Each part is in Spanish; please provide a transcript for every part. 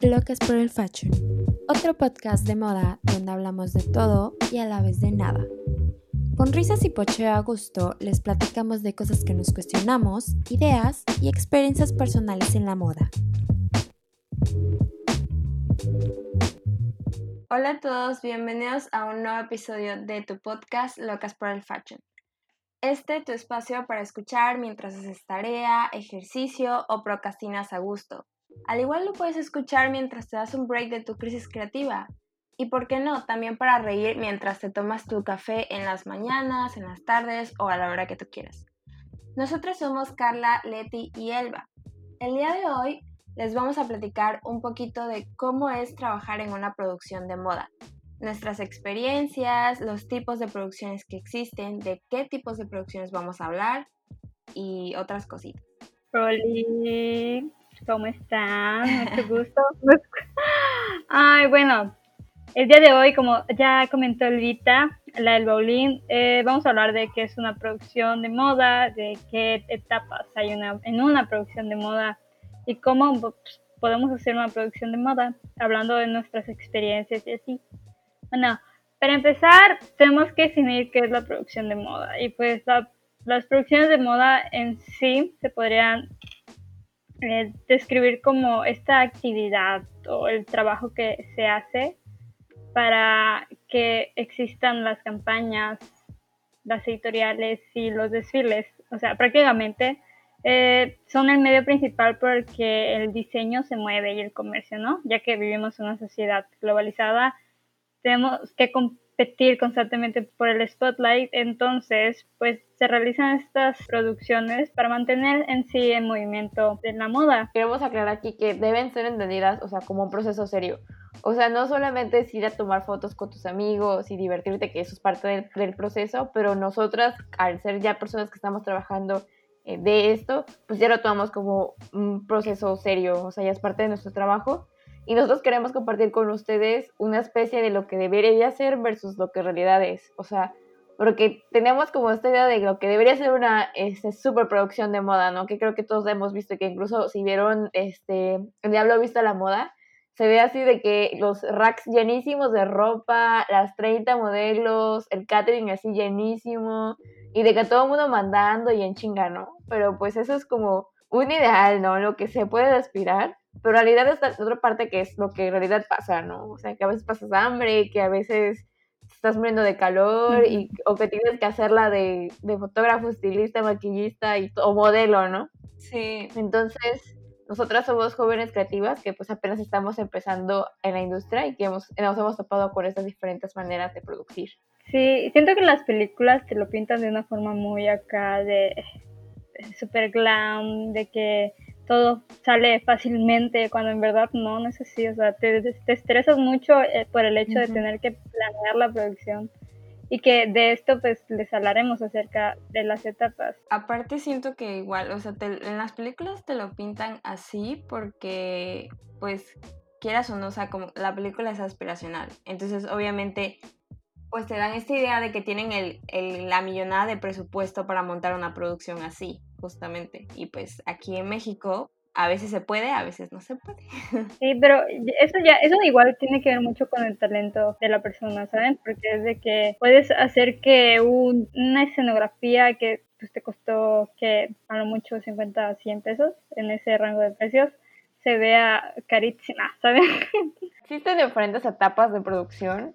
Locas por el Fashion, otro podcast de moda donde hablamos de todo y a la vez de nada. Con risas y pocheo a gusto les platicamos de cosas que nos cuestionamos, ideas y experiencias personales en la moda. Hola a todos, bienvenidos a un nuevo episodio de tu podcast Locas por el Fashion. Este tu espacio para escuchar mientras haces tarea, ejercicio o procrastinas a gusto. Al igual lo puedes escuchar mientras te das un break de tu crisis creativa. Y por qué no, también para reír mientras te tomas tu café en las mañanas, en las tardes o a la hora que tú quieras. Nosotros somos Carla, Leti y Elba. El día de hoy les vamos a platicar un poquito de cómo es trabajar en una producción de moda. Nuestras experiencias, los tipos de producciones que existen, de qué tipos de producciones vamos a hablar y otras cositas. ¿Cómo están? Mucho gusto. Ay, bueno, el día de hoy, como ya comentó Elvita, la del Baulín, eh, vamos a hablar de qué es una producción de moda, de qué etapas hay una, en una producción de moda y cómo pues, podemos hacer una producción de moda, hablando de nuestras experiencias y así. Bueno, para empezar, tenemos que definir qué es la producción de moda. Y pues las producciones de moda en sí se podrían eh, describir como esta actividad o el trabajo que se hace para que existan las campañas, las editoriales y los desfiles. O sea, prácticamente eh, son el medio principal por el que el diseño se mueve y el comercio, ¿no? Ya que vivimos en una sociedad globalizada, tenemos que competir constantemente por el spotlight, entonces pues se realizan estas producciones para mantener en sí el movimiento de la moda. Queremos aclarar aquí que deben ser entendidas, o sea, como un proceso serio. O sea, no solamente es ir a tomar fotos con tus amigos y divertirte, que eso es parte del, del proceso, pero nosotras, al ser ya personas que estamos trabajando eh, de esto, pues ya lo tomamos como un proceso serio, o sea, ya es parte de nuestro trabajo y nosotros queremos compartir con ustedes una especie de lo que debería ser versus lo que en realidad es. O sea, porque tenemos como esta idea de lo que debería ser una este, superproducción de moda, ¿no? Que creo que todos hemos visto que incluso si vieron este, El Diablo Visto la Moda, se ve así de que los racks llenísimos de ropa, las 30 modelos, el catering así llenísimo, y de que todo el mundo mandando y en chinga, ¿no? Pero pues eso es como un ideal, ¿no? Lo que se puede aspirar pero en realidad está otra parte que es lo que en realidad pasa, ¿no? O sea, que a veces pasas hambre, que a veces estás muriendo de calor y, o que tienes que hacerla de, de fotógrafo, estilista, maquillista y, o modelo, ¿no? Sí. Entonces, nosotras somos jóvenes creativas que pues apenas estamos empezando en la industria y que hemos, nos hemos topado con estas diferentes maneras de producir. Sí, siento que las películas te lo pintan de una forma muy acá de super glam, de que todo sale fácilmente cuando en verdad no, no es así, o sea, te, te estresas mucho eh, por el hecho de tener que planear la producción y que de esto pues les hablaremos acerca de las etapas. Aparte siento que igual, o sea, en las películas te lo pintan así porque pues quieras o no, o sea, como la película es aspiracional, entonces obviamente pues te dan esta idea de que tienen el, el, la millonada de presupuesto para montar una producción así justamente. Y pues aquí en México a veces se puede, a veces no se puede. Sí, pero eso ya, eso igual tiene que ver mucho con el talento de la persona, ¿saben? Porque es de que puedes hacer que una escenografía que pues, te costó que a lo mucho 50 a 100 pesos en ese rango de precios se vea carísima, ¿saben? Existen diferentes etapas de producción,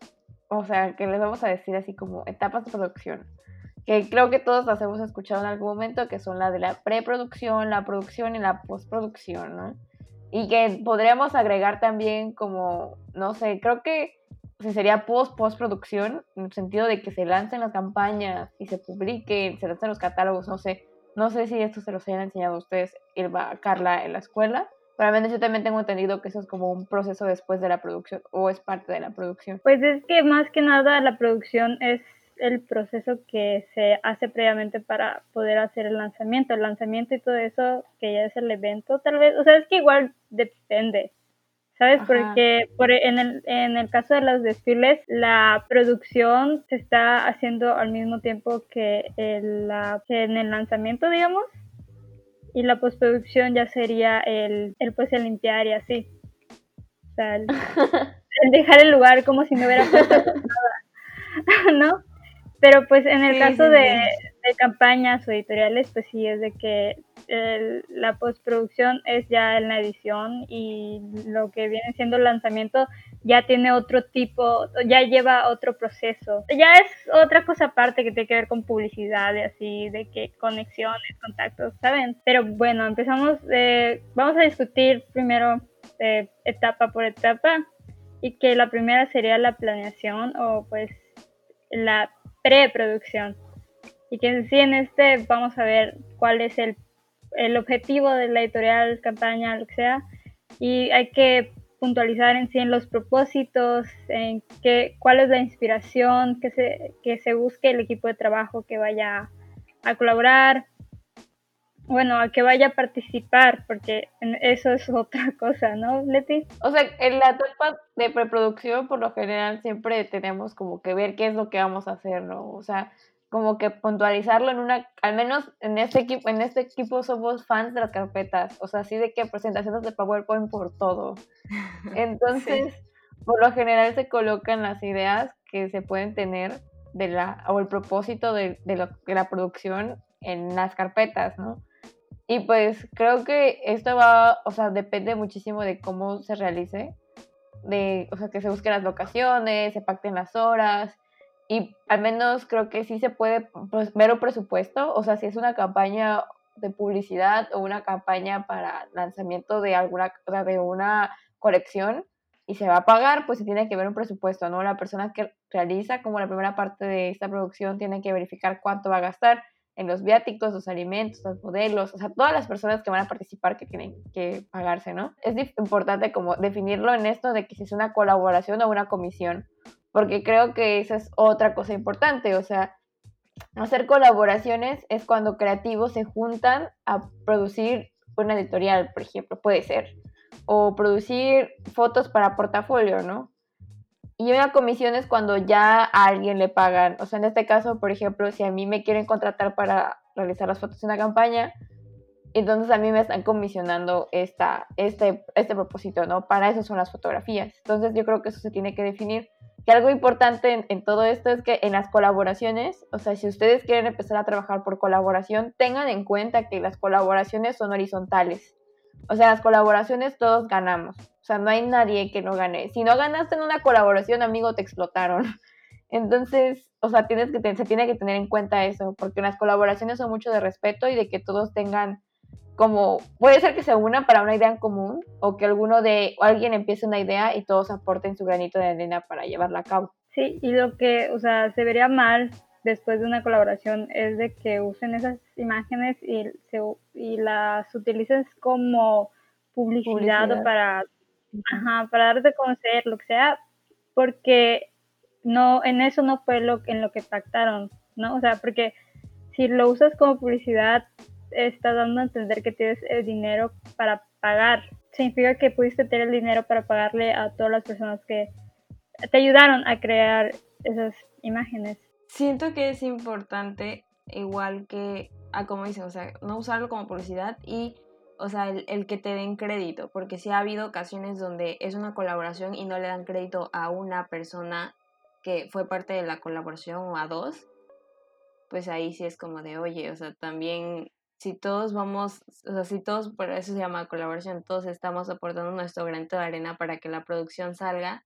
o sea, que les vamos a decir así como etapas de producción que creo que todos las hemos escuchado en algún momento, que son la de la preproducción, la producción y la postproducción, ¿no? Y que podríamos agregar también como, no sé, creo que sería post-postproducción, en el sentido de que se lancen las campañas y se publiquen, se lancen los catálogos, no sé. No sé si esto se los hayan enseñado ustedes, Irva, Carla, en la escuela, pero al menos yo también tengo entendido que eso es como un proceso después de la producción o es parte de la producción. Pues es que más que nada la producción es el proceso que se hace previamente para poder hacer el lanzamiento. El lanzamiento y todo eso, que ya es el evento, tal vez, o sea, es que igual depende, ¿sabes? Porque por, en, el, en el caso de los desfiles, la producción se está haciendo al mismo tiempo que, el, la, que en el lanzamiento, digamos. Y la postproducción ya sería el, el pues el limpiar y así. O sea, el, dejar el lugar como si no hubiera pasado nada, ¿no? Pero pues en el caso de, de, campañas o editoriales, pues sí es de que la postproducción es ya en la edición y lo que viene siendo el lanzamiento ya tiene otro tipo, ya lleva otro proceso. Ya es otra cosa aparte que tiene que ver con publicidad y así, de que conexiones, contactos, ¿saben? Pero bueno, empezamos, eh, vamos a discutir primero eh, etapa por etapa y que la primera sería la planeación o pues la preproducción. Y que sí en este vamos a ver cuál es el el objetivo de la editorial, campaña, lo que sea, y hay que puntualizar en sí en los propósitos, en qué, cuál es la inspiración que se, que se busque el equipo de trabajo que vaya a colaborar, bueno, a que vaya a participar, porque eso es otra cosa, ¿no, Leti? O sea, en la etapa de preproducción, por lo general, siempre tenemos como que ver qué es lo que vamos a hacer, ¿no? O sea, como que puntualizarlo en una, al menos en este equipo, en este equipo somos fans de las carpetas, o sea, así de que presentaciones de PowerPoint por todo. Entonces, por lo general se colocan las ideas que se pueden tener de la, o el propósito de, de, lo, de la producción en las carpetas, ¿no? Y pues creo que esto va, o sea, depende muchísimo de cómo se realice, de, o sea, que se busquen las locaciones, se pacten las horas, y al menos creo que sí se puede pues, ver un presupuesto, o sea, si es una campaña de publicidad o una campaña para lanzamiento de alguna de una colección y se va a pagar, pues se tiene que ver un presupuesto, ¿no? La persona que realiza como la primera parte de esta producción tiene que verificar cuánto va a gastar en los viáticos, los alimentos, los modelos, o sea, todas las personas que van a participar que tienen que pagarse, ¿no? Es importante como definirlo en esto de que si es una colaboración o una comisión, porque creo que esa es otra cosa importante, o sea, hacer colaboraciones es cuando creativos se juntan a producir una editorial, por ejemplo, puede ser, o producir fotos para portafolio, ¿no? Y una comisión es cuando ya a alguien le pagan, o sea, en este caso, por ejemplo, si a mí me quieren contratar para realizar las fotos de una campaña, entonces a mí me están comisionando esta, este, este propósito, ¿no? Para eso son las fotografías. Entonces yo creo que eso se tiene que definir que algo importante en, todo esto es que en las colaboraciones, o sea, si ustedes quieren empezar a trabajar por colaboración, tengan en cuenta que las colaboraciones son horizontales. O sea, las colaboraciones todos ganamos. O sea, no hay nadie que no gane. Si no ganaste en una colaboración, amigo, te explotaron. Entonces, o sea, tienes que, se tiene que tener en cuenta eso, porque las colaboraciones son mucho de respeto y de que todos tengan como puede ser que se unan para una idea en común o que alguno de alguien empiece una idea y todos aporten su granito de arena para llevarla a cabo. Sí, y lo que, o sea, se vería mal después de una colaboración es de que usen esas imágenes y, se, y las utilicen como publicidad, para ajá, para darte a conocer lo que sea, porque no en eso no fue lo en lo que pactaron, ¿no? O sea, porque si lo usas como publicidad está dando a entender que tienes el dinero para pagar. Significa que pudiste tener el dinero para pagarle a todas las personas que te ayudaron a crear esas imágenes. Siento que es importante, igual que, a como dicen, o sea, no usarlo como publicidad y, o sea, el, el que te den crédito, porque sí ha habido ocasiones donde es una colaboración y no le dan crédito a una persona que fue parte de la colaboración o a dos, pues ahí sí es como de, oye, o sea, también si todos vamos, o sea, si todos, por eso se llama colaboración, todos estamos aportando nuestro granito de arena para que la producción salga,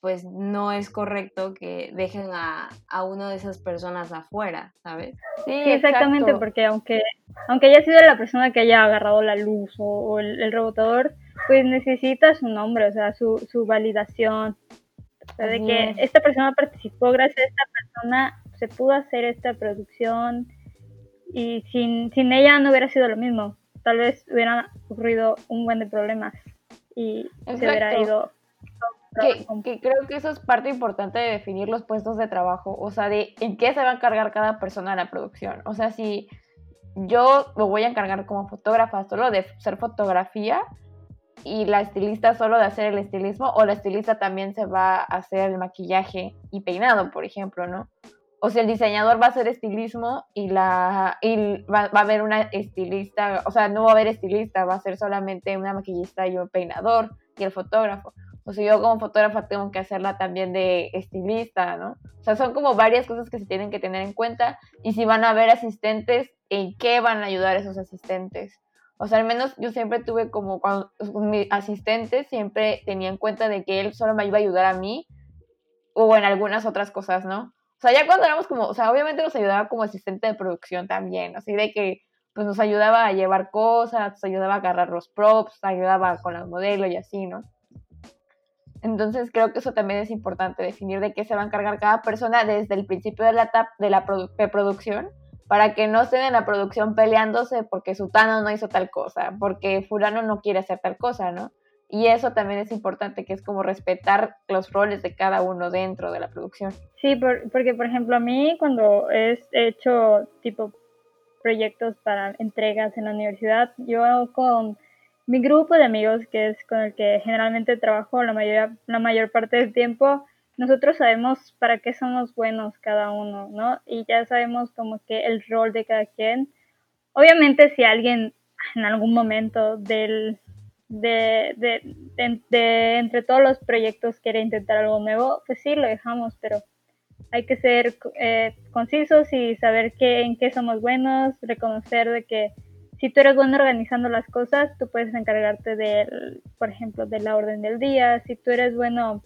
pues no es correcto que dejen a, a una de esas personas afuera, ¿sabes? Sí, exactamente, porque aunque, aunque haya sido la persona que haya agarrado la luz o, el, el, rebotador, pues necesita su nombre, o sea, su, su validación. O sea, de que esta persona participó, gracias a esta persona se pudo hacer esta producción, y sin, sin ella no hubiera sido lo mismo. Tal vez hubieran ocurrido un buen de problemas y se hubiera ido. Que, creo que eso es parte importante de definir los puestos de trabajo, o sea, de en qué se va a encargar cada persona en la producción. O sea, si yo me voy a encargar como fotógrafa solo de hacer fotografía y la estilista solo de hacer el estilismo, o la estilista también se va a hacer el maquillaje y peinado, por ejemplo, ¿no? O si el diseñador va a hacer estilismo y la y va, a haber una estilista, o sea, no va a haber estilista, va a ser solamente una maquillista y un peinador y el fotógrafo. O sea, yo como fotógrafa tengo que hacerla también de estilista, ¿no? O sea, son como varias cosas que se tienen que tener en cuenta y si van a haber asistentes, ¿en qué van a ayudar esos asistentes? O sea, al menos yo siempre tuve como cuando mi asistente siempre tenía en cuenta de que él solo me iba a ayudar a mí o en algunas otras cosas, ¿no? O sea, ya cuando éramos como, o sea, obviamente nos ayudaba como asistente de producción también, así de que pues nos ayudaba a llevar cosas, nos ayudaba a agarrar los props, ayudaba con los modelos y así, ¿no? Entonces creo que eso también es importante, definir de qué se va a encargar cada persona desde el principio de la de la producción, para que no estén en la producción peleándose porque Sutano no hizo tal cosa, porque fulano no quiere hacer tal cosa, ¿no? Y eso también es importante, que es como respetar los roles de cada uno dentro de la producción. Sí, porque por ejemplo a mí cuando he hecho tipo proyectos para entregas en la universidad, yo con mi grupo de amigos, que es con el que generalmente trabajo la mayor, la mayor parte del tiempo, nosotros sabemos para qué somos buenos cada uno, ¿no? Y ya sabemos como que el rol de cada quien. Obviamente si alguien en algún momento del, de, de, entre todos los proyectos quiere intentar algo nuevo, pues sí, lo dejamos, pero hay que ser eh, concisos y saber qué, en qué somos buenos, reconocer de que si tú eres bueno organizando las cosas, tú puedes encargarte de, por ejemplo, de la orden del día, si tú eres bueno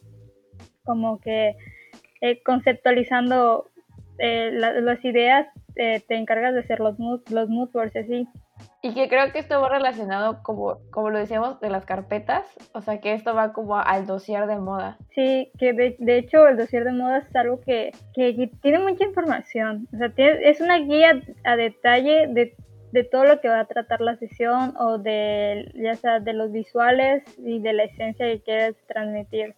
como que eh, conceptualizando eh, las ideas, te encargas de hacer los mood, los mood boards así. Y que creo que esto va relacionado, como, como lo decíamos, de las carpetas, o sea, que esto va como al dossier de moda. Sí, que de, de hecho el dossier de moda es algo que, que, tiene mucha información, o sea, es una guía a detalle de, de, todo lo que va a tratar la sesión o de, ya sea de los visuales y de la esencia que quieres transmitir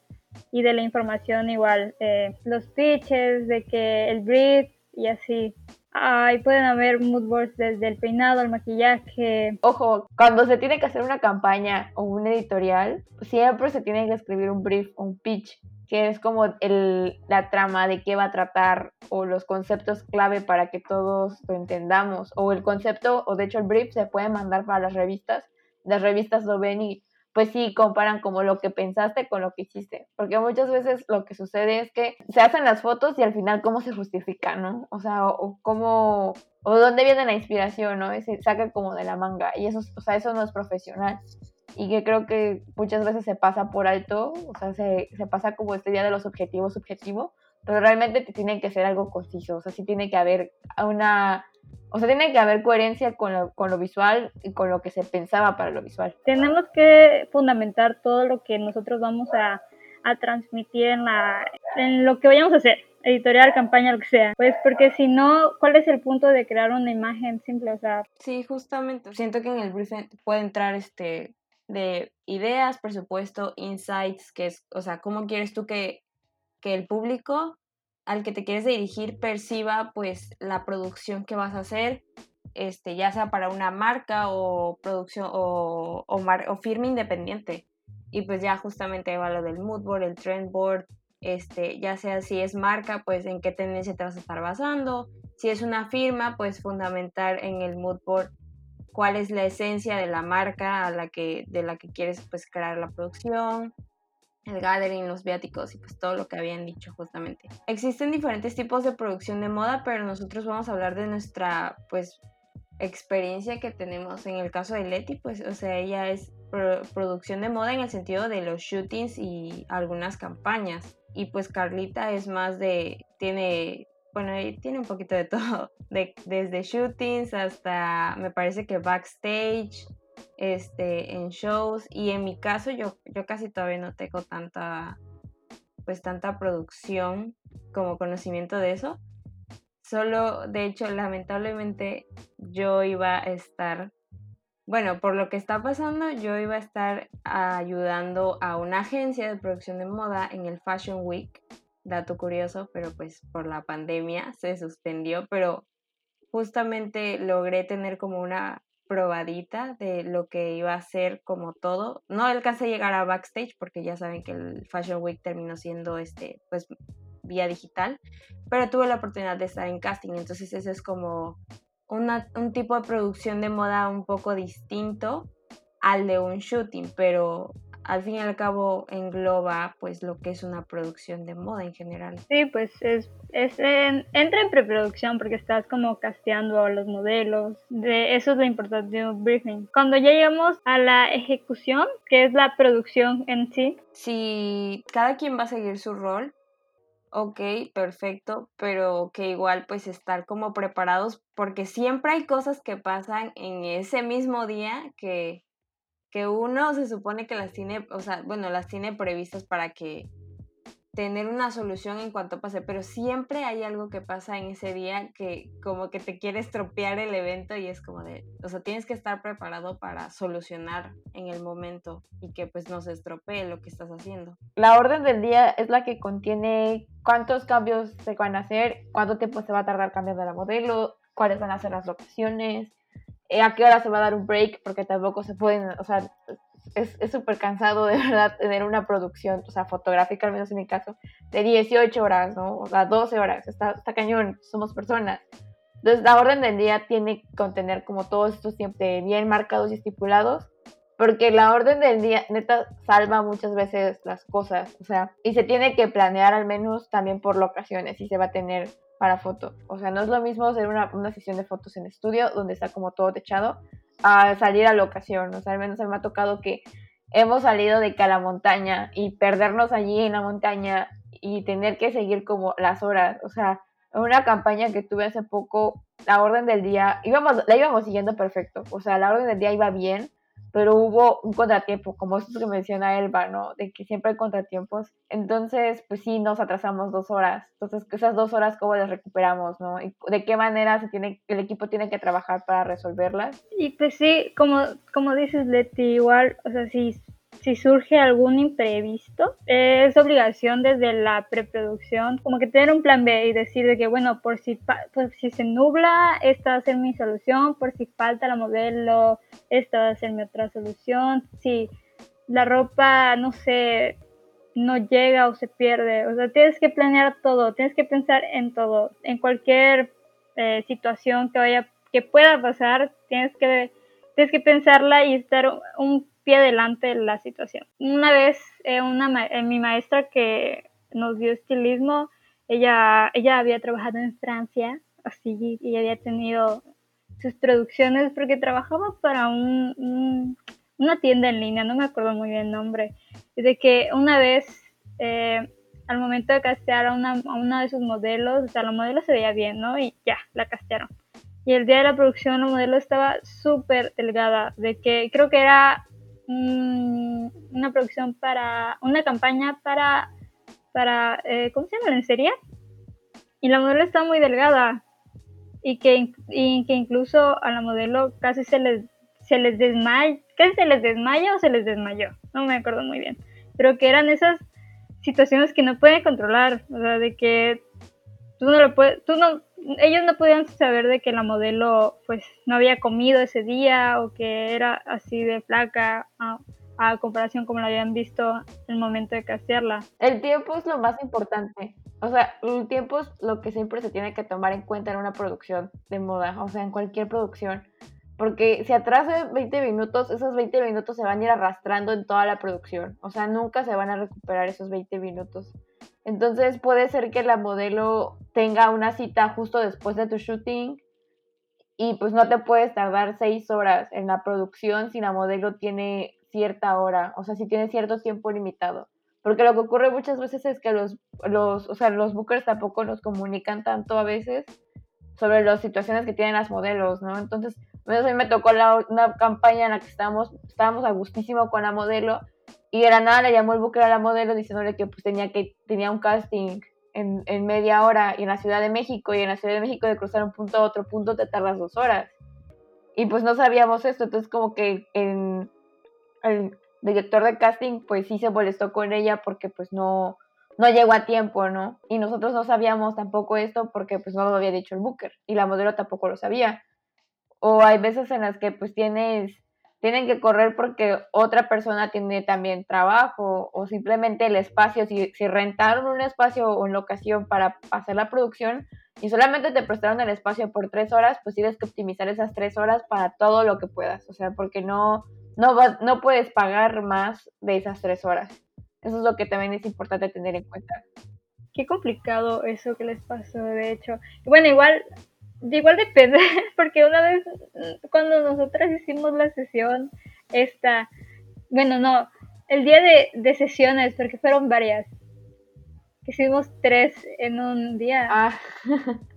y de la información igual, eh, los pitches, de que el brief y así. Ahí pueden haber mood boards desde el peinado, el maquillaje. Ojo, cuando se tiene que hacer una campaña o un editorial, siempre se tiene que escribir un brief un pitch, que es como el, la trama de qué va a tratar o los conceptos clave para que todos lo entendamos. O el concepto, o de hecho el brief se puede mandar para las revistas. Las revistas lo ven y pues sí comparan como lo que pensaste con lo que hiciste. Porque muchas veces lo que sucede es que se hacen las fotos y al final cómo se justifica, ¿no? O sea, o, cómo, o dónde viene la inspiración, ¿no? Se saca como de la manga y eso, o sea, eso no es profesional. Y que creo que muchas veces se pasa por alto, o sea, se, se pasa como este día de los objetivos subjetivo, pero realmente te tiene que ser algo conciso, o sea, sí tiene que haber una o sea, tiene que haber coherencia con lo, con lo visual y con lo que se pensaba para lo visual. Tenemos que fundamentar todo lo que nosotros vamos a, a transmitir en, la, en lo que vayamos a hacer editorial, campaña, lo que sea. Pues porque si no, ¿cuál es el punto de crear una imagen simple? O sea, sí, justamente. Siento que en el briefing puede entrar este de ideas, presupuesto, insights, que es, o sea, cómo quieres tú que, que el público al que te quieres dirigir perciba pues la producción que vas a hacer, este, ya sea para una marca o producción o, o, firma independiente. Y pues ya justamente va lo del mood board, el trend board, este, ya sea si es marca, pues en qué tendencia te vas a estar basando. Si es una firma, pues fundamentar en el mood board cuál es la esencia de la marca a la que, de la que quieres pues crear la producción el gathering, los viáticos y pues todo lo que habían dicho justamente. Existen diferentes tipos de producción de moda, pero nosotros vamos a hablar de nuestra pues experiencia que tenemos en el caso de Leti, pues o sea, ella es producción de moda en el sentido de los shootings y algunas campañas. Y pues Carlita es más de, tiene, bueno, tiene un poquito de todo, de, desde shootings hasta, me parece que backstage, este, en shows y en mi caso yo, yo casi todavía no tengo tanta, pues tanta producción como conocimiento de eso. Solo, de hecho, lamentablemente yo iba a estar, bueno, por lo que está pasando, yo iba a estar ayudando a una agencia de producción de moda en el Fashion Week. Dato curioso, pero pues por la pandemia se suspendió, pero justamente logré tener como una probadita de lo que iba a ser como todo. No alcancé a llegar a backstage porque ya saben que el Fashion Week terminó siendo este, pues vía digital, pero tuve la oportunidad de estar en casting, entonces eso es como una, un tipo de producción de moda un poco distinto al de un shooting, pero al fin y al cabo engloba pues lo que es una producción de moda en general. Sí, pues es, es entra en preproducción porque estás como casteando a los modelos, de eso es lo importante de un briefing. Cuando ya llegamos a la ejecución, que es la producción en sí. Si cada quien va a seguir su rol, ok, perfecto, pero que igual pues estar como preparados porque siempre hay cosas que pasan en ese mismo día que que uno se supone que las tiene, o sea, bueno, las tiene previstas para que tener una solución en cuanto pase, pero siempre hay algo que pasa en ese día que como que te quiere estropear el evento y es como de, o sea, tienes que estar preparado para solucionar en el momento y que pues no se estropee lo que estás haciendo. La orden del día es la que contiene cuántos cambios se van a hacer, cuánto tiempo se va a tardar cambiando la modelo, cuáles van a ser las locaciones, eh, a qué hora se va a dar un break, porque tampoco se pueden, o sea, es súper cansado de verdad tener una producción, o sea, fotográfica, al menos en mi caso, de 18 horas, ¿no? O sea, 12 horas, está, está cañón, somos personas. Entonces, la orden del día tiene que contener como todos estos tiempos bien marcados y estipulados, porque la orden del día, neta, salva muchas veces las cosas, o sea, y se tiene que planear al menos también por locaciones, y se va a tener para foto. O sea, no es lo mismo hacer una, una sesión de fotos en estudio donde está como todo techado a salir a la ocasión. O sea, al menos me ha tocado que hemos salido de que a la montaña y perdernos allí en la montaña y tener que seguir como las horas. O sea, una campaña que tuve hace poco, la orden del día, íbamos, la íbamos siguiendo perfecto. O sea, la orden del día iba bien, pero hubo un contratiempo, como esto que menciona Elba, ¿no? De que siempre hay contratiempos. Entonces, pues sí, nos atrasamos dos horas. Entonces, esas dos horas, ¿cómo las recuperamos, no? ¿Y ¿De qué manera se tiene, el equipo tiene que trabajar para resolverlas? Y pues sí, como, como dices, Leti, igual, o sea, sí si surge algún imprevisto, es obligación desde la preproducción, como que tener un plan B y decir de que, bueno, por si, pues, si se nubla, esta va a ser mi solución, por si falta la modelo, esta va a ser mi otra solución, si la ropa, no sé, no llega o se pierde, o sea, tienes que planear todo, tienes que pensar en todo, en cualquier eh, situación que vaya, que pueda pasar, tienes que, tienes que pensarla y estar un pie adelante la situación. Una vez eh, una, eh, mi maestra que nos dio estilismo, ella, ella había trabajado en Francia, así, y había tenido sus producciones porque trabajaba para un, una tienda en línea, no me acuerdo muy bien el nombre, de que una vez eh, al momento de castear a una, a una de sus modelos, o sea, la modelo se veía bien, ¿no? Y ya, la castearon. Y el día de la producción la modelo estaba súper delgada, de que creo que era una producción para una campaña para, para eh, ¿cómo se llama? ¿Lencería? Y la modelo está muy delgada y que, y que incluso a la modelo casi se les, se les desmaya, casi se les desmaya o se les desmayó, no me acuerdo muy bien, pero que eran esas situaciones que no pueden controlar, o sea, de que tú no lo puedes, tú no, ellos no podían saber de que la modelo pues no había comido ese día o que era así de flaca a, comparación como la habían visto en el momento de castearla. El tiempo es lo más importante. O sea, el tiempo es lo que siempre se tiene que tomar en cuenta en una producción de moda, o sea, en cualquier producción. Porque si atrasa 20 minutos, esos 20 minutos se van a ir arrastrando en toda la producción. O sea, nunca se van a recuperar esos 20 minutos. Entonces puede ser que la modelo tenga una cita justo después de tu shooting y pues no te puedes tardar seis horas en la producción si la modelo tiene cierta hora, o sea, si tiene cierto tiempo limitado. Porque lo que ocurre muchas veces es que los, los, o sea, los bookers tampoco nos comunican tanto a veces sobre las situaciones que tienen las modelos, ¿no? Entonces, a mí me tocó una campaña en la que estábamos, estábamos a gustísimo con la modelo y de la nada le llamó el booker a la modelo diciéndole que pues tenía, que, tenía un casting en, en, media hora y en la Ciudad de México y en la Ciudad de México de cruzar un punto a otro punto te tardas dos horas. Y pues no sabíamos esto, entonces como que el director de casting pues sí se molestó con ella porque pues no, no llegó a tiempo, ¿no? Y nosotros no sabíamos tampoco esto porque pues no lo había dicho el booker y la modelo tampoco lo sabía. O hay veces en las que pues tienes tienen que correr porque otra persona tiene también trabajo o simplemente el espacio, si, si rentaron un espacio o una locación para hacer la producción y solamente te prestaron el espacio por tres horas, pues tienes que optimizar esas tres horas para todo lo que puedas, o sea, porque no, no, vas, no puedes pagar más de esas tres horas. Eso es lo que también es importante tener en cuenta. Qué complicado eso que les pasó, de hecho. Bueno, igual igual depende, porque una vez cuando nosotras hicimos la sesión, esta, bueno, no, el día de, de sesiones, porque fueron varias, hicimos tres en un día. Ah.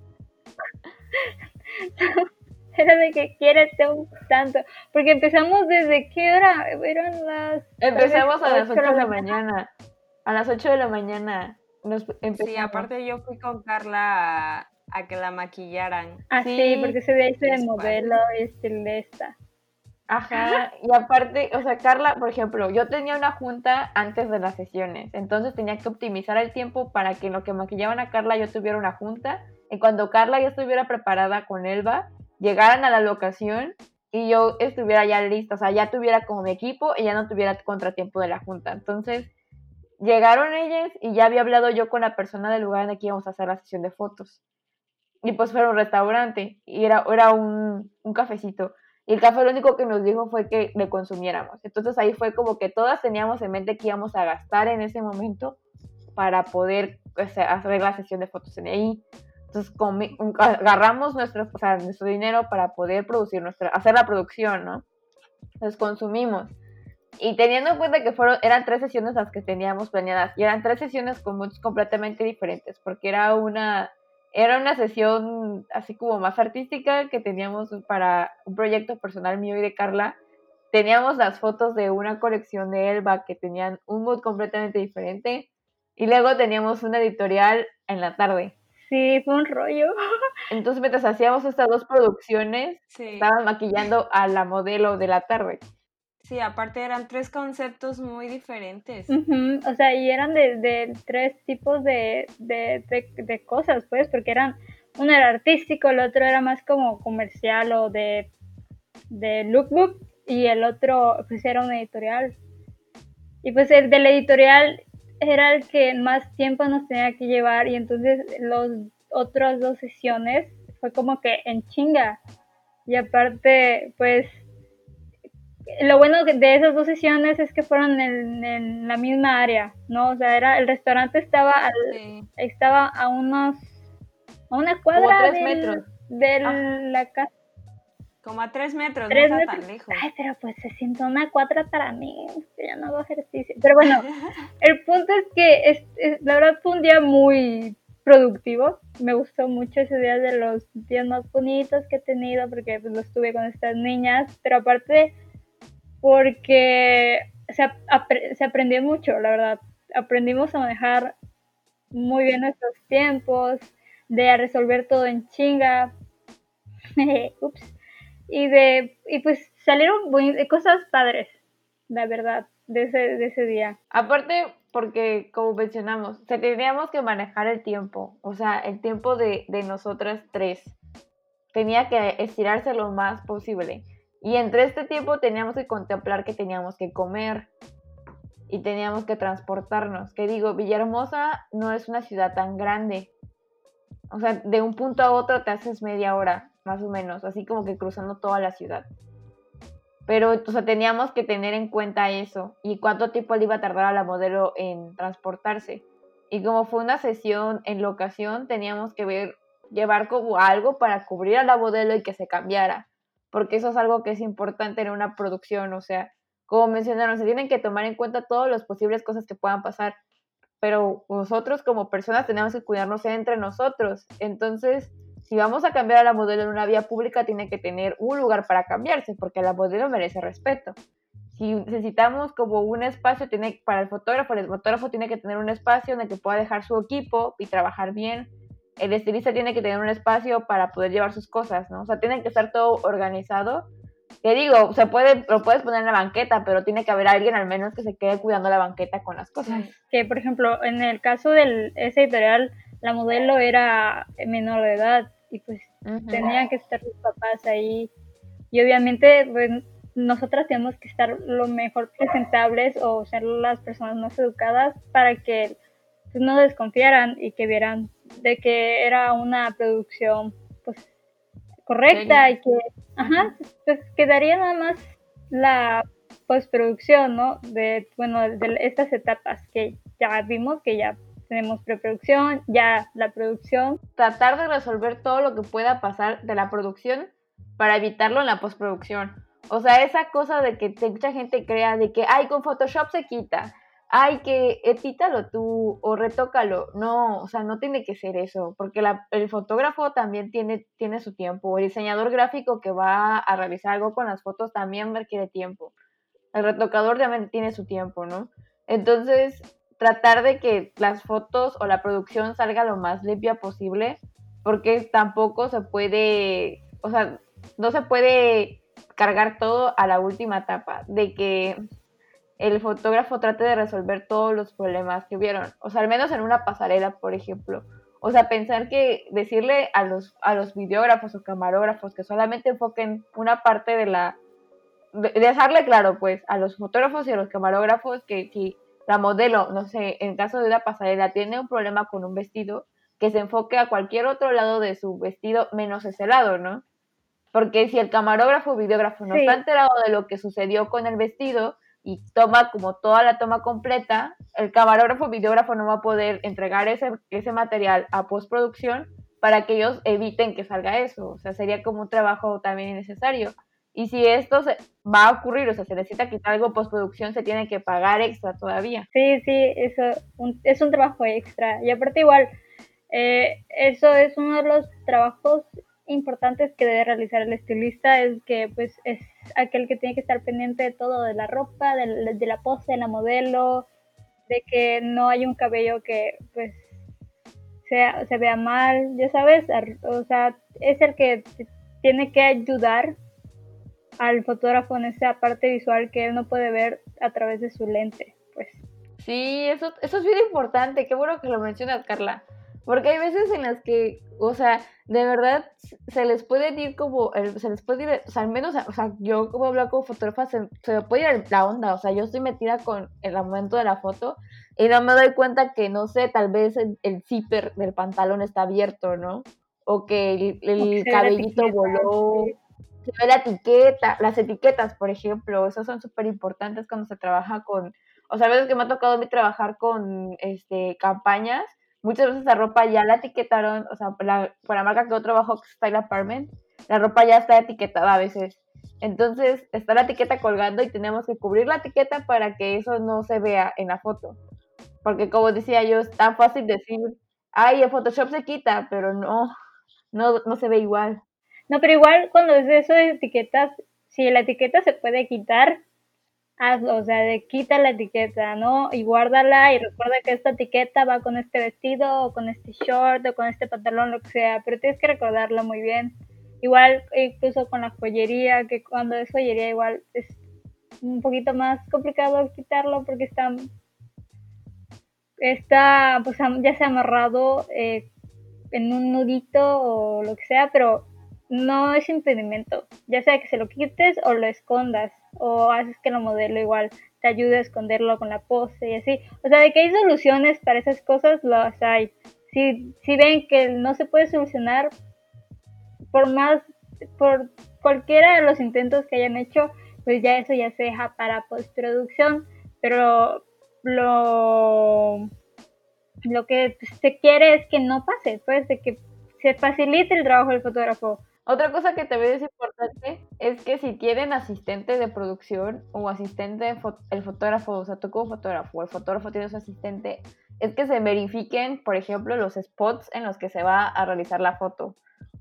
Era de que quieres un tanto, porque empezamos desde qué hora, eran las... Empezamos a las 8 de la mañana, a las 8 de la mañana. Nos sí, aparte yo fui con Carla a que la maquillaran. Ah, sí, porque se ve de modelo y estilista. Ajá, y aparte, o sea, Carla, por ejemplo, yo tenía una junta antes de las sesiones, entonces tenía que optimizar el tiempo para que en lo que maquillaban a Carla yo tuviera una junta, y cuando Carla ya estuviera preparada con Elba, llegaran a la locación y yo estuviera ya lista, o sea, ya tuviera como mi equipo y ya no tuviera contratiempo de la junta. Entonces, llegaron ellas y ya había hablado yo con la persona del lugar en el que íbamos a hacer la sesión de fotos y pues fue a un restaurante y era, era un, un cafecito. Y el café lo único que nos dijo fue que le consumiéramos. Entonces ahí fue como que todas teníamos en mente que íbamos a gastar en ese momento para poder hacer la sesión de fotos en ahí. Entonces agarramos nuestro, o sea, nuestro dinero para poder producir nuestra, hacer la producción, ¿no? Entonces consumimos. Y teniendo en cuenta que fueron, eran tres sesiones las que teníamos planeadas, y eran tres sesiones con completamente diferentes, porque era una era una sesión así como más artística que teníamos para un proyecto personal mío y de Carla. Teníamos las fotos de una colección de Elba que tenían un mood completamente diferente. Y luego teníamos una editorial en la tarde. Sí, fue un rollo. Entonces, mientras hacíamos estas dos producciones, estaban maquillando a la modelo de la tarde. Sí, aparte eran tres conceptos muy diferentes. O sea, y eran de, tres tipos de, cosas, pues, porque eran, uno era artístico, el otro era más como comercial o de, de lookbook, y el otro, pues, era un editorial. Y pues el del editorial era el que más tiempo nos tenía que llevar, y entonces los otras dos sesiones fue como que en chinga. Y aparte, pues lo bueno de esas dos sesiones es que fueron en, la misma área, ¿no? O sea, era el restaurante estaba estaba a unos a una cuadra de la casa. Como a tres metros, no está tan lejos. Ay, pero pues se siente una cuadra para mí, ya no hago ejercicio. Pero bueno, el punto es que es, la verdad fue un día muy productivo. Me gustó mucho ese día de los días más bonitos que he tenido porque pues, lo estuve con estas niñas. Pero aparte porque se, se aprendió mucho, la verdad. Aprendimos a manejar muy bien nuestros tiempos, de resolver todo en chinga. Ups. Y de y pues salieron cosas padres, la verdad, de ese, de ese día. Aparte, porque como mencionamos, teníamos que manejar el tiempo, o sea, el tiempo de, de nosotras tres. Tenía que estirarse lo más posible. Y entre este tiempo teníamos que contemplar que teníamos que comer y teníamos que transportarnos. Que digo, Villahermosa no es una ciudad tan grande. O sea, de un punto a otro te haces media hora, más o menos, así como que cruzando toda la ciudad. Pero, o sea, teníamos que tener en cuenta eso y cuánto tiempo le iba a tardar a la modelo en transportarse. Y como fue una sesión en locación, teníamos que llevar como algo para cubrir a la modelo y que se cambiara porque eso es algo que es importante en una producción, o sea, como mencionaron, se tienen que tomar en cuenta todas las posibles cosas que puedan pasar, pero nosotros como personas tenemos que cuidarnos entre nosotros, entonces, si vamos a cambiar a la modelo en una vía pública, tiene que tener un lugar para cambiarse, porque la modelo merece respeto. Si necesitamos como un espacio tiene, para el fotógrafo, el fotógrafo tiene que tener un espacio en el que pueda dejar su equipo y trabajar bien el estilista tiene que tener un espacio para poder llevar sus cosas, ¿no? O sea, tiene que estar todo organizado. Que digo, se puede, lo puedes poner en la banqueta, pero tiene que haber alguien al menos que se quede cuidando la banqueta con las cosas. Que, por ejemplo, en el caso de ese editorial, la modelo era menor de edad y pues tenían que estar sus papás ahí. Y obviamente, pues, nosotras tenemos que estar lo mejor presentables o ser las personas más educadas para que pues, no desconfiaran y que vieran de que era una producción pues correcta y que ajá, pues quedaría nada más la postproducción, ¿no? De bueno, de estas etapas que ya vimos que ya tenemos preproducción, ya la producción. Tratar de resolver todo lo que pueda pasar de la producción para evitarlo en la postproducción. O sea, esa cosa de que mucha gente crea de que, ay, con Photoshop se quita, ay, que edítalo tú o retócalo. No, o sea, no tiene que ser eso, porque el fotógrafo también tiene, tiene su tiempo. El diseñador gráfico que va a realizar algo con las fotos también requiere tiempo. El retocador también tiene su tiempo, ¿no? Entonces, tratar de que las fotos o la producción salga lo más limpia posible, porque tampoco se puede, o sea, no se puede cargar todo a la última etapa, de que el fotógrafo trate de resolver todos los problemas que hubieron, o sea, al menos en una pasarela, por ejemplo. O sea, pensar que decirle a los, a los videógrafos o camarógrafos que solamente enfoquen una parte de la... De dejarle claro, pues, a los fotógrafos y a los camarógrafos que si la modelo, no sé, en caso de una pasarela, tiene un problema con un vestido, que se enfoque a cualquier otro lado de su vestido menos ese lado, ¿no? Porque si el camarógrafo o videógrafo no está enterado de lo que sucedió con el vestido y toma como toda la toma completa, el camarógrafo videógrafo no va a poder entregar ese, ese material a postproducción para que ellos eviten que salga eso. O sea, sería como un trabajo también innecesario. Y si esto se, va a ocurrir, o sea, se necesita quitar algo postproducción, se tiene que pagar extra todavía. Sí, sí, eso es un trabajo extra. Y aparte igual, eh, eso es uno de los trabajos importantes que debe realizar el estilista es que pues es aquel que tiene que estar pendiente de todo, de la ropa, de, de la pose, de la modelo, de que no hay un cabello que pues sea, se vea mal, ya sabes, o sea, es el que tiene que ayudar al fotógrafo en esa parte visual que él no puede ver a través de su lente, pues. Sí, eso, eso es bien importante, qué bueno que lo mencionas, Carla. Porque hay veces en las que, o sea, de verdad se les puede ir como, se les puede ir, o sea, al menos, o sea, yo como hablo con fotógrafa, se, me puede ir la onda, o sea, yo estoy metida con el momento de la foto y no me doy cuenta que, no sé, tal vez el, zipper del pantalón está abierto, ¿no? O que el, cabellito voló, se ve la etiqueta, las etiquetas, por ejemplo, esas son súper importantes cuando se trabaja con, o sea, a veces que me ha tocado a mí trabajar con este, campañas, muchas veces la ropa ya la etiquetaron, o sea, por la, la marca que yo trabajo, que Style Apartment, la ropa ya está etiquetada a veces. Entonces está la etiqueta colgando y tenemos que cubrir la etiqueta para que eso no se vea en la foto. Porque como decía yo, es tan fácil decir, ay, en Photoshop se quita, pero no, no, no se ve igual. No, pero igual cuando es eso de etiquetas, si la etiqueta se puede quitar, hazlo, o sea, de quita la etiqueta, ¿no? Y guárdala y recuerda que esta etiqueta va con este vestido o con este short o con este pantalón, lo que sea, pero tienes que recordarlo muy bien. Igual incluso con la joyería, que cuando es joyería igual es un poquito más complicado quitarlo porque está, está pues ya se ha amarrado eh, en un nudito o lo que sea, pero no es impedimento, ya sea que se lo quites o lo escondas, o haces que lo modelo igual te ayude a esconderlo con la pose y así. O sea, de que hay soluciones para esas cosas, las hay. Si, si ven que no se puede solucionar, por más, por cualquiera de los intentos que hayan hecho, pues ya eso ya se deja para postproducción, pero lo, lo que se quiere es que no pase, pues de que se facilite el trabajo del fotógrafo. Otra cosa que también es importante es que si tienen asistente de producción o asistente, el fotógrafo, o sea, tú como fotógrafo, el fotógrafo tiene su asistente, es que se verifiquen, por ejemplo, los spots en los que se va a realizar la foto.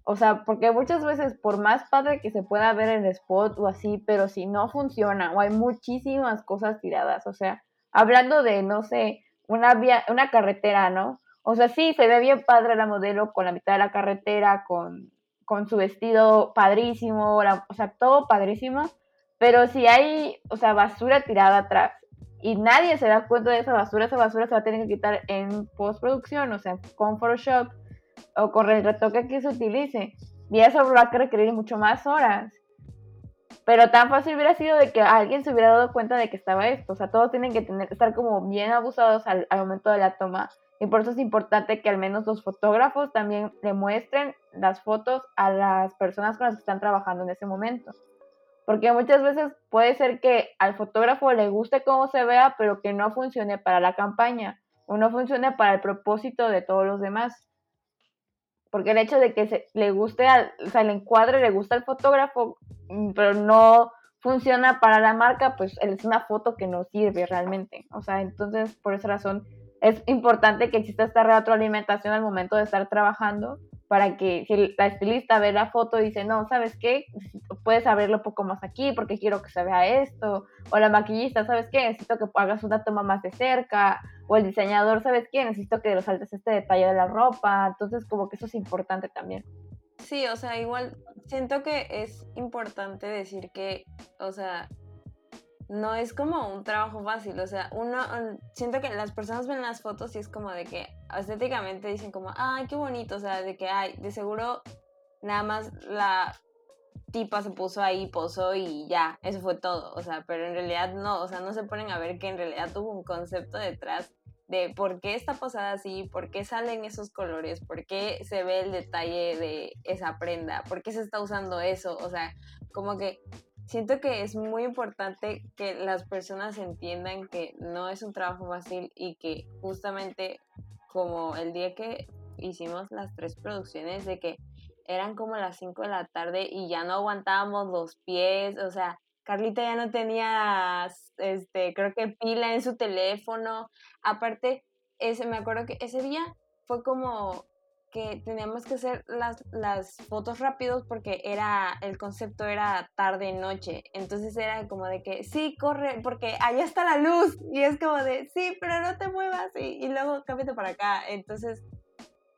O sea, porque muchas veces, por más padre que se pueda ver el spot o así, pero si no funciona o hay muchísimas cosas tiradas, o sea, hablando de, no sé, una, vía, una carretera, ¿no? O sea, sí, se ve bien padre la modelo con la mitad de la carretera, con con su vestido padrísimo, o sea, todo padrísimo, pero si hay, o sea, basura tirada atrás y nadie se da cuenta de esa basura, esa basura se va a tener que quitar en postproducción, o sea, con Photoshop o con el retoque que se utilice. Y eso va a requerir mucho más horas. Pero tan fácil hubiera sido de que alguien se hubiera dado cuenta de que estaba esto. O sea, todos tienen que tener, estar como bien abusados al, al momento de la toma. Y por eso es importante que al menos los fotógrafos también le muestren las fotos a las personas con las que están trabajando en ese momento. Porque muchas veces puede ser que al fotógrafo le guste cómo se vea, pero que no funcione para la campaña o no funcione para el propósito de todos los demás. Porque el hecho de que se, le guste, al, o sea, el encuadre le gusta al fotógrafo, mm, pero no funciona para la marca, pues es una foto que no sirve realmente. O sea, entonces por esa razón es importante que exista esta retroalimentación al momento de estar trabajando para que si la estilista ve la foto y dice, no, ¿sabes qué? Puedes abrirlo un poco más aquí porque quiero que se vea esto. O la maquillista, ¿sabes qué? Necesito que hagas una toma más de cerca. O el diseñador, ¿sabes qué? Necesito que resaltes este detalle de la ropa. Entonces, como que eso es importante también. Sí, o sea, igual siento que es importante decir que, o sea, no es como un trabajo fácil, o sea, uno, siento que las personas ven las fotos y es como de que estéticamente dicen como, ay, qué bonito, o sea, de que, ay, de seguro nada más la tipa se puso ahí, posó y ya, eso fue todo, o sea, pero en realidad no, o sea, no se ponen a ver que en realidad tuvo un concepto detrás de por qué está posada así, por qué salen esos colores, por qué se ve el detalle de esa prenda, por qué se está usando eso, o sea, como que siento que es muy importante que las personas entiendan que no es un trabajo fácil y que justamente como el día que hicimos las tres producciones de que eran como las 5 de la tarde y ya no aguantábamos los pies, o sea, Carlita ya no tenía, este, creo que pila en su teléfono. Aparte, ese, me acuerdo que ese día fue como que teníamos que hacer las, las fotos rápidos porque era el concepto era tarde noche. Entonces era como de que sí corre porque allá está la luz. Y es como de sí pero no te muevas y, y luego cámbiate para acá entonces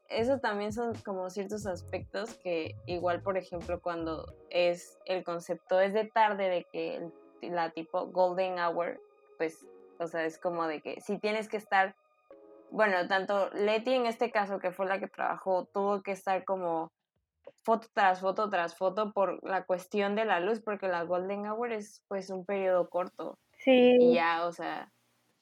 eso también son como ciertos aspectos que igual por ejemplo cuando es el concepto es de tarde de que la tipo golden hour pues o sea es como de que si tienes que estar bueno, tanto Leti en este caso, que fue la que trabajó, tuvo que estar como foto tras foto tras foto por la cuestión de la luz, porque la Golden Hour es pues un periodo corto. Sí. Y ya, o sea,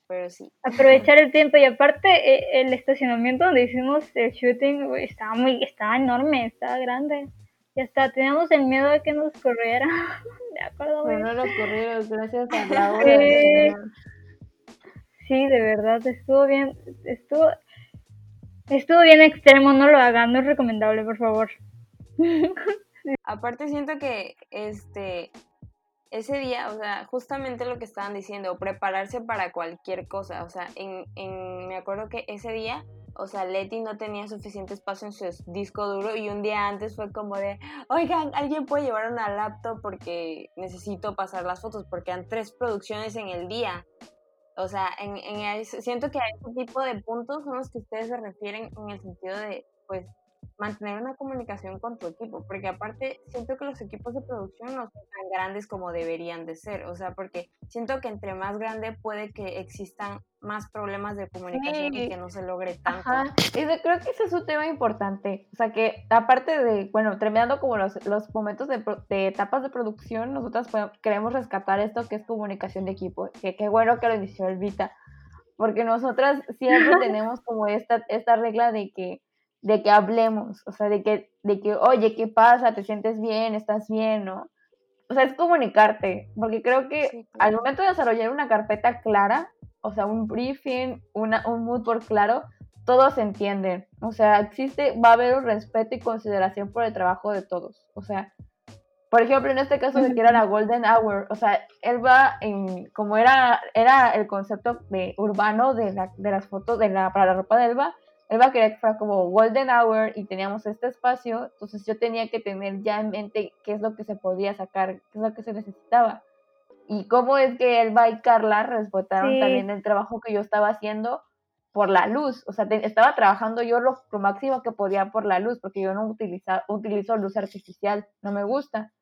pero sí. Aprovechar el tiempo y aparte eh, el estacionamiento donde hicimos el shooting estaba muy, estaba enorme, estaba grande. Y hasta teníamos el miedo de que nos corriera. De acuerdo. Pero no nos corrieron, gracias a la hora. Sí, de verdad, estuvo bien, estuvo, estuvo bien extremo, no lo hagan, no es recomendable, por favor. Aparte siento que este ese día, o sea, justamente lo que estaban diciendo, prepararse para cualquier cosa, o sea, en, en me acuerdo que ese día o sea, Leti no tenía suficiente espacio en su disco duro y un día antes fue como de, oigan, alguien puede llevar una laptop porque necesito pasar las fotos, porque han tres producciones en el día. O sea, en, en siento que a ese tipo de puntos son los que ustedes se refieren en el sentido de, pues, mantener una comunicación con tu equipo, porque aparte siento que los equipos de producción no son tan grandes como deberían de ser, o sea, porque siento que entre más grande puede que existan más problemas de comunicación y que no se logre tanto. Ajá. Y creo que ese es un tema importante, o sea, que aparte de, bueno, terminando como los, los momentos de, de, etapas de producción, nosotras queremos rescatar esto que es comunicación de equipo, que qué bueno que lo inició el Vita, porque nosotras siempre tenemos como esta, esta regla de que de que hablemos, o sea, de que, de que, oye, ¿qué pasa? ¿Te sientes bien? ¿Estás bien? ¿No? O sea, es comunicarte, porque creo que al momento de desarrollar una carpeta clara, o sea, un briefing, una, un mood por claro, todos se entienden. O sea, existe, va a haber un respeto y consideración por el trabajo de todos. O sea, por ejemplo, en este caso de que era la Golden Hour, o sea, él va en, como era, era el concepto de urbano de, la, de las fotos, de la, para la ropa de Elba, Elba quería que fuera como Golden Hour y teníamos este espacio, entonces yo tenía que tener ya en mente qué es lo que se podía sacar, qué es lo que se necesitaba. Y cómo es que Elba y Carla respetaron también el trabajo que yo estaba haciendo por la luz. O sea, estaba trabajando yo lo, máximo que podía por la luz, porque yo no utiliza, utilizo luz artificial, no me gusta.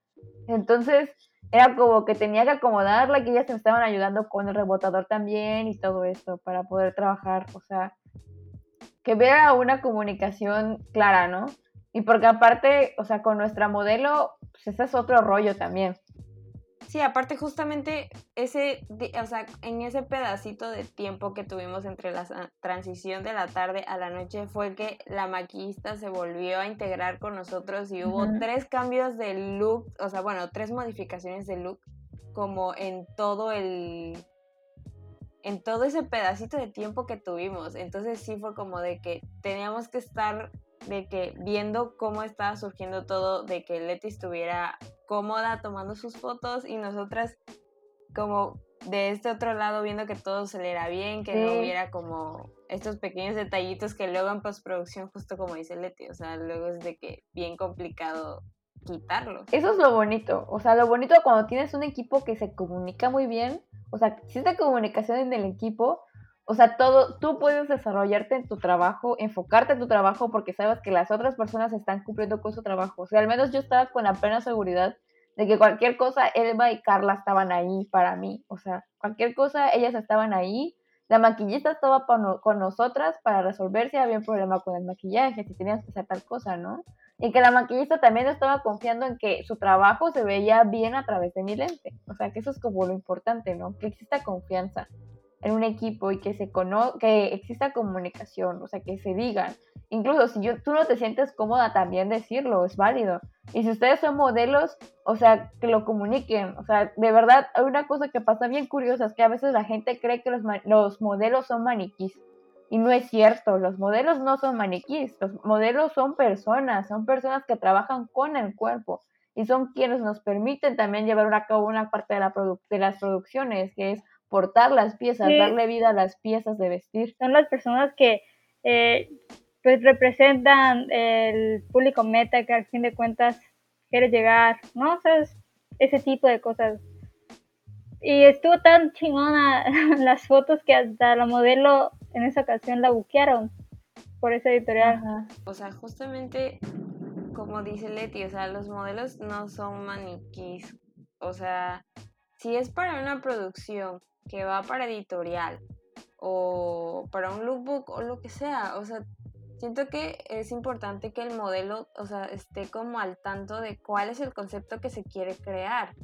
Entonces, era como que tenía que acomodarla, que ellas me estaban ayudando con el rebotador también y todo esto para poder trabajar. O sea, que vea una comunicación clara, ¿no? Y porque aparte, o sea, con nuestra modelo, pues ese es otro rollo también. Sí, aparte justamente ese, o sea, en ese pedacito de tiempo que tuvimos entre la transición de la tarde a la noche fue que la maquillista se volvió a integrar con nosotros y hubo tres cambios de look, o sea, bueno, tres modificaciones de look como en todo el en todo ese pedacito de tiempo que tuvimos. Entonces sí fue como de que teníamos que estar de que viendo cómo estaba surgiendo todo, de que Leti estuviera cómoda tomando sus fotos y nosotras como de este otro lado viendo que todo se le era bien, que no hubiera como estos pequeños detallitos que luego en postproducción, justo como dice Leti, o sea, luego es de que bien complicado Eso es lo bonito, o sea, lo bonito cuando tienes un equipo que se comunica muy bien, o sea, esta comunicación en el equipo, o sea, todo, tú puedes desarrollarte en tu trabajo, enfocarte en tu trabajo porque sabes que las otras personas están cumpliendo con su trabajo. O sea, al menos yo estaba con la plena seguridad de que cualquier cosa, Elba y Carla estaban ahí para mí. O sea, cualquier cosa, ellas estaban ahí. La maquillista estaba con, nosotras para resolver si había un problema con el maquillaje, si teníamos que hacer tal cosa, ¿no? Y que la maquillista también estaba confiando en que su trabajo se veía bien a través de mi lente. O sea, que eso es como lo importante, ¿no? Que exista confianza en un equipo y que se cono que exista comunicación, o sea, que se digan. Incluso si yo, tú no te sientes cómoda también decirlo, es válido. Y si ustedes son modelos, o sea, que lo comuniquen. O sea, de verdad, hay una cosa que pasa bien curiosa, es que a veces la gente cree que los, los modelos son maniquís. Y no es cierto, los modelos no son maniquís, los modelos son personas, son personas que trabajan con el cuerpo y son quienes nos permiten también llevar a cabo una parte de, la de las producciones, que es portar las piezas, darle vida a las piezas de vestir. Son las personas que eh, pues representan el público meta que al fin de cuentas quiere llegar, ¿no? O sea, ese tipo de cosas. Y estuvo tan chingona las fotos que hasta la modelo en esa ocasión la buquearon por esa editorial. O sea, justamente como dice Leti, o sea, los modelos no son maniquís. O sea, si es para una producción que va para editorial o para un lookbook o lo que sea. O sea, siento que es importante que el modelo, o sea, esté como al tanto de cuál es el concepto que se quiere crear.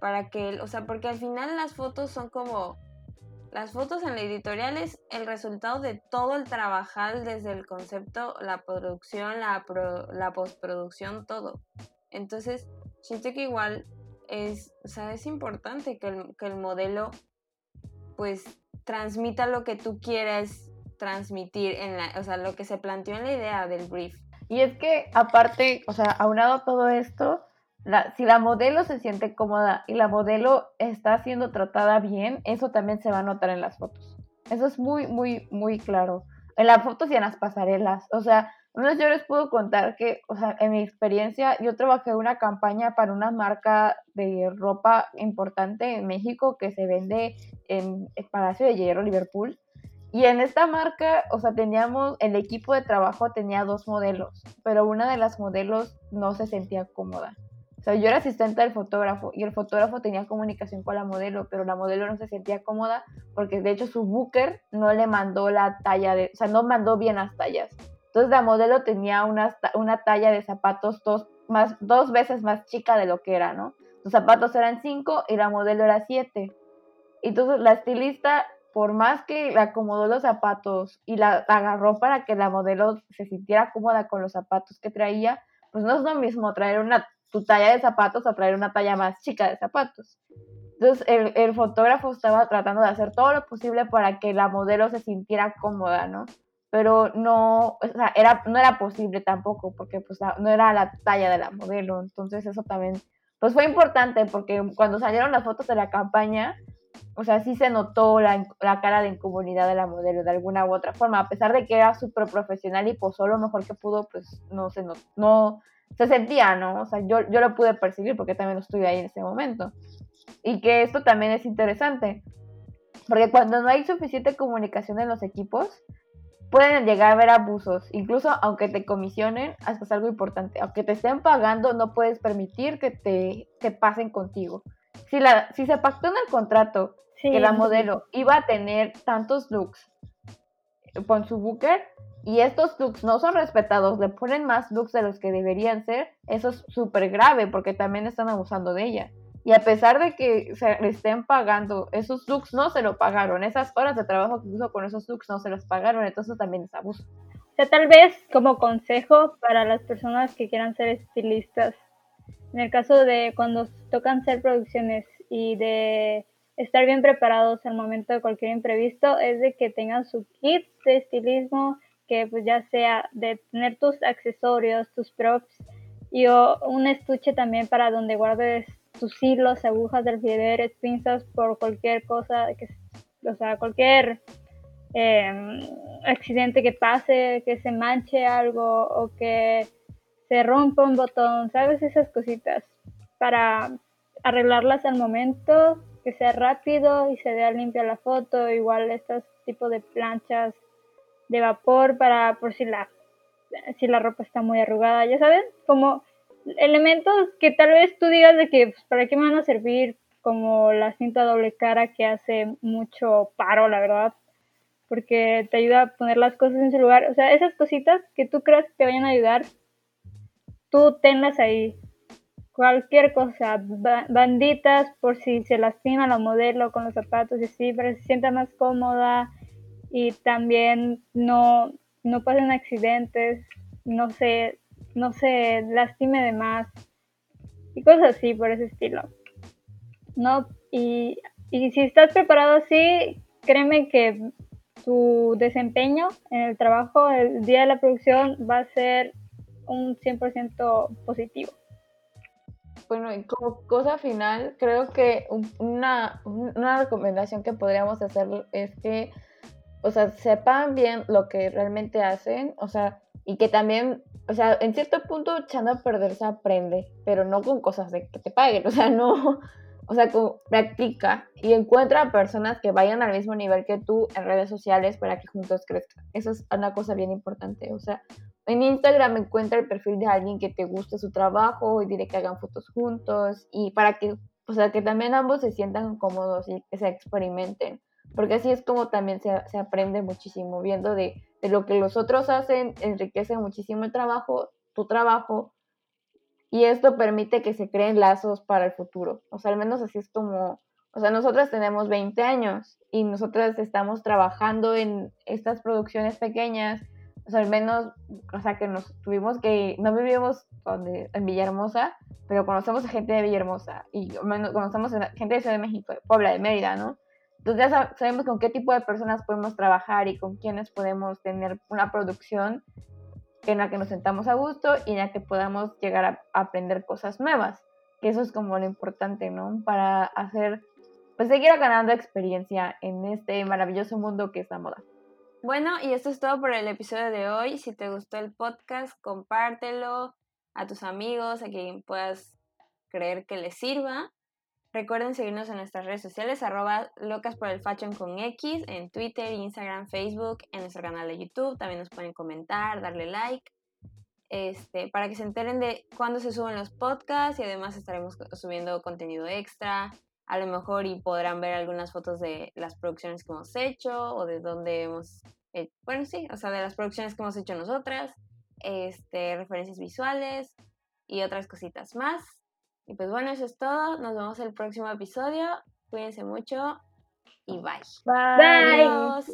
Para que, o sea, porque al final las fotos son como, las fotos en la editorial es el resultado de todo el trabajar desde el concepto, la producción, la, la postproducción, todo. Entonces, siento que igual es, o sea, es importante que el, que el modelo pues transmita lo que tú quieres transmitir en la, o sea, lo que se planteó en la idea del brief. Y es que aparte, o sea, aunado todo esto, si la modelo se siente cómoda y la modelo está siendo tratada bien, eso también se va a notar en las fotos. Eso es muy, muy, muy claro. En las fotos y en las pasarelas. O sea, yo les puedo contar que, o sea, en mi experiencia, yo trabajé una campaña para una marca de ropa importante en México que se vende en el Palacio de Hierro, Liverpool. Y en esta marca, o sea, teníamos, el equipo de trabajo tenía dos modelos, pero una de las modelos no se sentía cómoda. O sea, yo era asistente del fotógrafo y el fotógrafo tenía comunicación con la modelo, pero la modelo no se sentía cómoda porque de hecho su booker no le mandó la talla de, o sea, no mandó bien las tallas. Entonces la modelo tenía una, una talla de zapatos dos, más, dos veces más chica de lo que era, ¿no? Los zapatos eran cinco y la modelo era siete. Entonces la estilista, por más que le acomodó los zapatos y la agarró para que la modelo se sintiera cómoda con los zapatos que traía, pues no es lo mismo traer una tu talla de zapatos o traer una talla más chica de zapatos. Entonces el, el, fotógrafo estaba tratando de hacer todo lo posible para que la modelo se sintiera cómoda, ¿no? Pero no, o sea, era, no era posible tampoco porque pues no era la talla de la modelo, entonces eso también, pues fue importante porque cuando salieron las fotos de la campaña, o sea, sí se notó la, la cara de incomodidad de la modelo de alguna u otra forma, a pesar de que era súper profesional y posó lo mejor que pudo, pues no se, no, no, se sentía, ¿no? O sea, yo, yo lo pude percibir porque también estuve ahí en ese momento. Y que esto también es interesante, porque cuando no hay suficiente comunicación en los equipos, pueden llegar a haber abusos, incluso aunque te comisionen, hasta es algo importante, aunque te estén pagando, no puedes permitir que te, te pasen contigo. Si, la, si se pactó en el contrato que la modelo iba a tener tantos looks con su booker y estos looks no son respetados, le ponen más looks de los que deberían ser, eso es súper grave porque también están abusando de ella. Y a pesar de que se le estén pagando, esos looks no se lo pagaron. Esas horas de trabajo que hizo con esos looks no se los pagaron. Entonces también es abuso. O sea, tal vez como consejo para las personas que quieran ser estilistas, en el caso de cuando tocan ser producciones y de estar bien preparados al momento de cualquier imprevisto, es de que tengan su kit de estilismo, que pues ya sea de tener tus accesorios, tus props y un estuche también para donde guardes tus hilos, agujas alfileres, pinzas por cualquier cosa, que, o sea, cualquier em, accidente que pase, que se manche algo o que se rompa un botón, ¿sabes? Esas cositas para arreglarlas al momento, que sea rápido y se vea limpia la foto, igual estos tipos de planchas de vapor para por si la si la ropa está muy arrugada, ya saben, como elementos que tal vez tú digas de que pues, para qué me van a servir, como la cinta doble cara que hace mucho paro, la verdad, porque te ayuda a poner las cosas en su lugar. O sea, esas cositas que tú creas que te vayan a ayudar, tú tenlas ahí. Cualquier cosa, banditas por si se lastima la modelo con los zapatos y así, para que se sienta más cómoda y también no, no pasen accidentes, no sé, no se lastime de más y cosas así por ese estilo. ¿No? Y, y si estás preparado así, créeme que tu desempeño en el trabajo el día de la producción va a ser un 100% positivo. Bueno, y como cosa final, creo que una, una recomendación que podríamos hacer es que, o sea, sepan bien lo que realmente hacen, o sea, y que también o sea, en cierto punto echando a perder se aprende, pero no con cosas de que te paguen, o sea, no, o sea, practica y encuentra personas que vayan al mismo nivel que tú en redes sociales para que juntos crezcan. Eso es una cosa bien importante, o sea, en Instagram encuentra el perfil de alguien que te guste su trabajo y dile que hagan fotos juntos y para que, o sea, que también ambos se sientan cómodos y que se experimenten, porque así es como también se, se aprende muchísimo, viendo de lo que los otros hacen, enriquece muchísimo el trabajo, tu trabajo, y esto permite que se creen lazos para el futuro. O sea, al menos así es como, o sea, nosotras tenemos 20 años y nosotras estamos trabajando en estas producciones pequeñas, o sea, al menos, o sea, que nos tuvimos que, no vivimos donde, en Villahermosa, pero conocemos a gente de Villahermosa y conocemos a gente de Ciudad de México, Puebla, de Mérida, ¿no? Entonces ya sabemos con qué tipo de personas podemos trabajar y con quiénes podemos tener una producción en la que nos sentamos a gusto y en la que podamos llegar a aprender cosas nuevas, que eso es como lo importante, ¿no? Para hacer, pues seguir ganando experiencia en este maravilloso mundo que es la moda. Bueno, y esto es todo por el episodio de hoy. Si te gustó el podcast, compártelo a tus amigos, a quien puedas creer que les sirva. Recuerden seguirnos en nuestras redes sociales, arroba locas por el fashion con X, en Twitter, Instagram, Facebook, en nuestro canal de YouTube. También nos pueden comentar, darle like, este, para que se enteren de cuándo se suben los podcasts y además estaremos subiendo contenido extra. A lo mejor y podrán ver algunas fotos de las producciones que hemos hecho o de dónde hemos, bueno, sí, o sea, de las producciones que hemos hecho nosotras, este, referencias visuales y otras cositas más. Y pues bueno, eso es todo. Nos vemos el próximo episodio. Cuídense mucho y bye. Bye. Adiós.